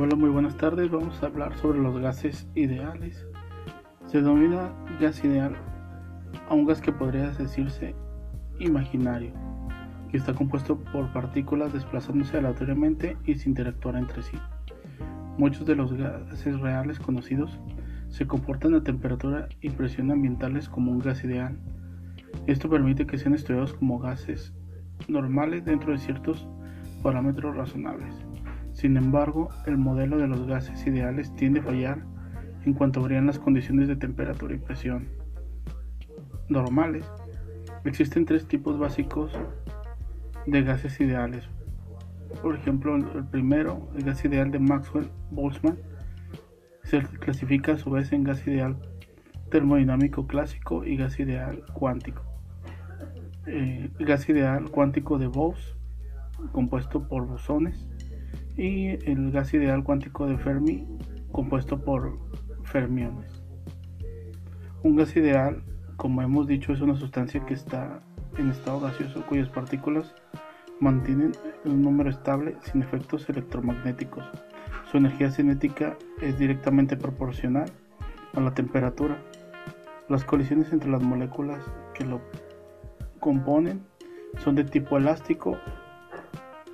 Hola, muy buenas tardes. Vamos a hablar sobre los gases ideales. Se denomina gas ideal a un gas que podría decirse imaginario, que está compuesto por partículas desplazándose aleatoriamente y sin interactuar entre sí. Muchos de los gases reales conocidos se comportan a temperatura y presión ambientales como un gas ideal. Esto permite que sean estudiados como gases normales dentro de ciertos parámetros razonables. Sin embargo, el modelo de los gases ideales tiende a fallar en cuanto varían las condiciones de temperatura y presión normales. Existen tres tipos básicos de gases ideales. Por ejemplo, el primero, el gas ideal de Maxwell-Boltzmann, se clasifica a su vez en gas ideal termodinámico clásico y gas ideal cuántico. Eh, el gas ideal cuántico de Bose, compuesto por bosones, y el gas ideal cuántico de Fermi compuesto por fermiones. Un gas ideal, como hemos dicho, es una sustancia que está en estado gaseoso cuyas partículas mantienen un número estable sin efectos electromagnéticos. Su energía cinética es directamente proporcional a la temperatura. Las colisiones entre las moléculas que lo componen son de tipo elástico,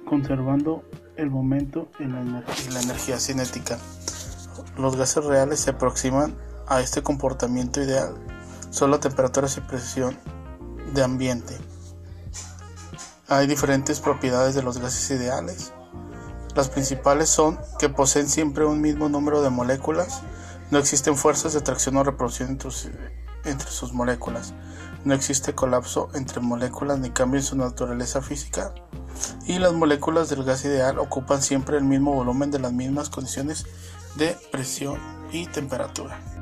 conservando el momento y la, la energía cinética. Los gases reales se aproximan a este comportamiento ideal solo a temperaturas y presión de ambiente. Hay diferentes propiedades de los gases ideales. Las principales son que poseen siempre un mismo número de moléculas, no existen fuerzas de atracción o reproducción entre, entre sus moléculas, no existe colapso entre moléculas ni cambio en su naturaleza física, y las moléculas del gas ideal ocupan siempre el mismo volumen de las mismas condiciones de presión y temperatura.